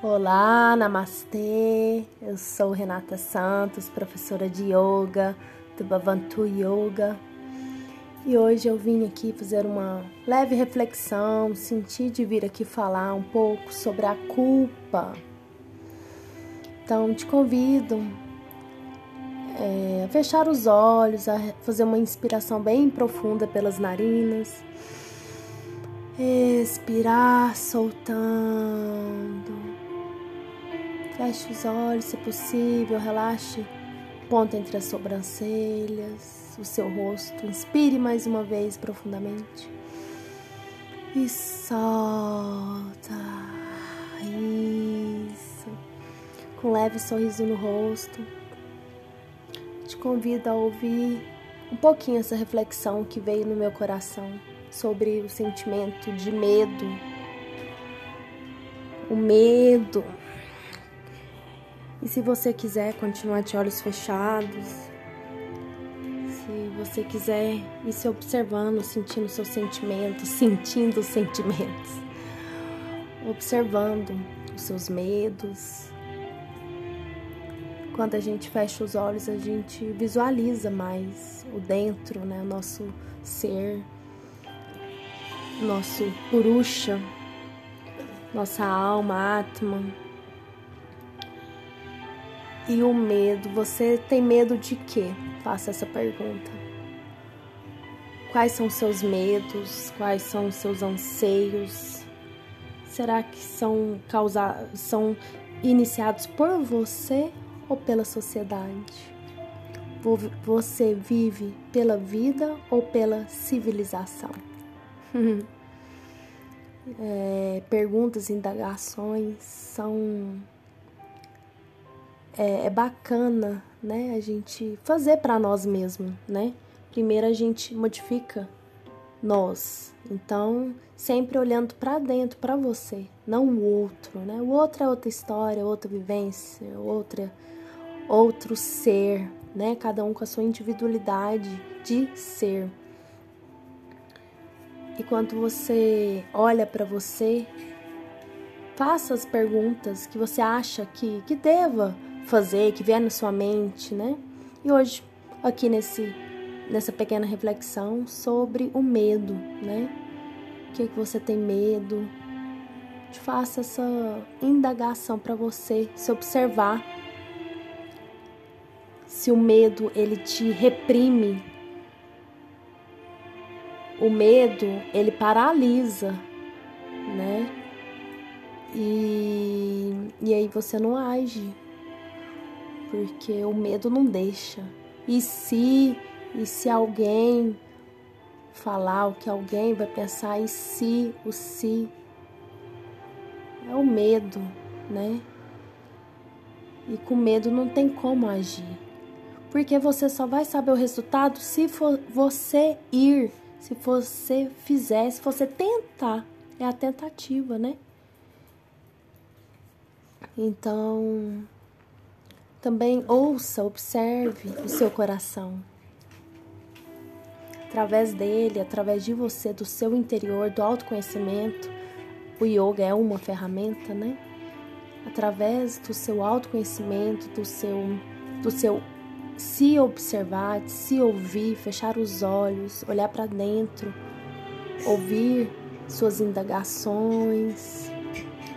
Olá, namastê. Eu sou Renata Santos, professora de yoga do Bhavantu Yoga. E hoje eu vim aqui fazer uma leve reflexão, senti de vir aqui falar um pouco sobre a culpa. Então, te convido é, a fechar os olhos, a fazer uma inspiração bem profunda pelas narinas. Expirar, soltando. Feche os olhos, se possível, relaxe ponta entre as sobrancelhas, o seu rosto. Inspire mais uma vez profundamente. E solta. Isso. Com um leve sorriso no rosto. Te convido a ouvir um pouquinho essa reflexão que veio no meu coração sobre o sentimento de medo. O medo e se você quiser continuar de olhos fechados, se você quiser ir se observando, sentindo seus sentimentos, sentindo os sentimentos, observando os seus medos. Quando a gente fecha os olhos, a gente visualiza mais o dentro, né? O nosso ser, nosso purusha, nossa alma, atma e o medo. Você tem medo de quê? Faça essa pergunta. Quais são seus medos? Quais são seus anseios? Será que são causados, são iniciados por você ou pela sociedade? Você vive pela vida ou pela civilização? é, perguntas, indagações são é, é bacana, né, a gente fazer para nós mesmos, né? Primeiro a gente modifica nós. Então, sempre olhando para dentro, para você, não o outro, né? O outro é outra história, outra vivência, outra outro ser, né? Cada um com a sua individualidade de ser. E quando você olha para você, faça as perguntas que você acha que, que deva fazer, que vier na sua mente, né? E hoje, aqui nesse, nessa pequena reflexão sobre o medo, né? O que, é que você tem medo? Faça essa indagação para você se observar se o medo ele te reprime. O medo, ele paralisa, né? E, e aí você não age porque o medo não deixa. E se e se alguém falar o que alguém vai pensar, e se o se é o medo, né? E com medo não tem como agir. Porque você só vai saber o resultado se for você ir, se você fizer, se você tentar. É a tentativa, né? Então, também ouça, observe o seu coração. Através dele, através de você, do seu interior, do autoconhecimento, o yoga é uma ferramenta, né? Através do seu autoconhecimento, do seu, do seu se observar, se ouvir, fechar os olhos, olhar para dentro, ouvir suas indagações,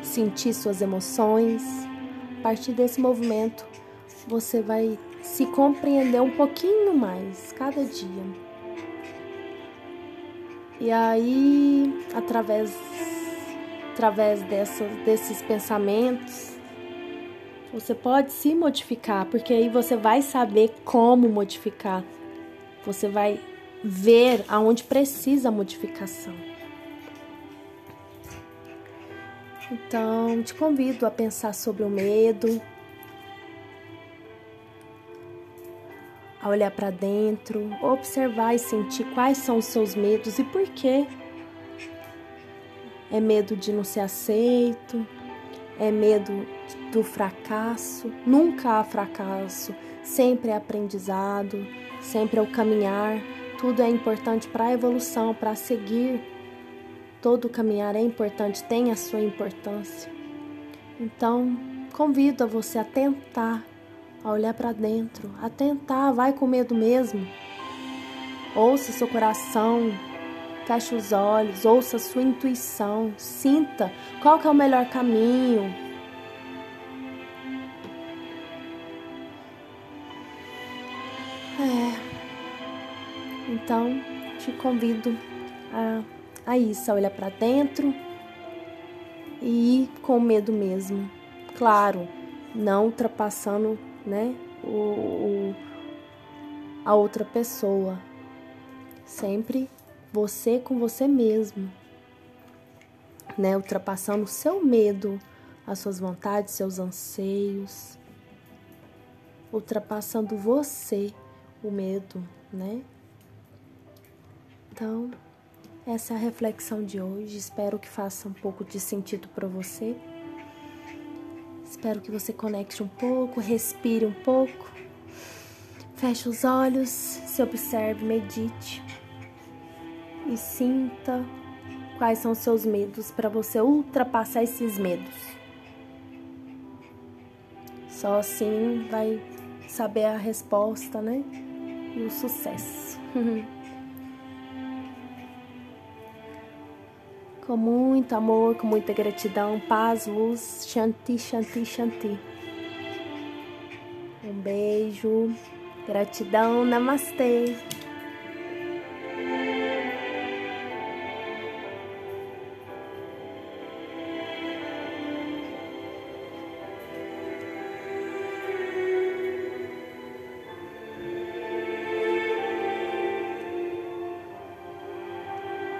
sentir suas emoções. A partir desse movimento, você vai se compreender um pouquinho mais cada dia. E aí, através, através dessa, desses pensamentos, você pode se modificar, porque aí você vai saber como modificar. Você vai ver aonde precisa modificação. Então, te convido a pensar sobre o medo, a olhar para dentro, observar e sentir quais são os seus medos e por quê. É medo de não ser aceito, é medo do fracasso. Nunca há fracasso, sempre é aprendizado, sempre é o caminhar. Tudo é importante para a evolução, para seguir. Todo caminhar é importante, tem a sua importância. Então, convido a você a tentar, a olhar para dentro, a tentar, vai com medo mesmo. Ouça seu coração, feche os olhos, ouça sua intuição, sinta qual que é o melhor caminho. É. Então, te convido a, a isso, a olhar para dentro e ir com medo mesmo. Claro, não ultrapassando, né, o, o a outra pessoa. Sempre você com você mesmo, né, ultrapassando o seu medo, as suas vontades, seus anseios, ultrapassando você, o medo, né? Então, essa é a reflexão de hoje. Espero que faça um pouco de sentido para você. Espero que você conecte um pouco, respire um pouco. Feche os olhos, se observe, medite e sinta quais são os seus medos para você ultrapassar esses medos. Só assim vai saber a resposta, né? E o sucesso. com muito amor, com muita gratidão, paz, luz, Shanti, Shanti, Shanti. Um beijo, gratidão, Namastê.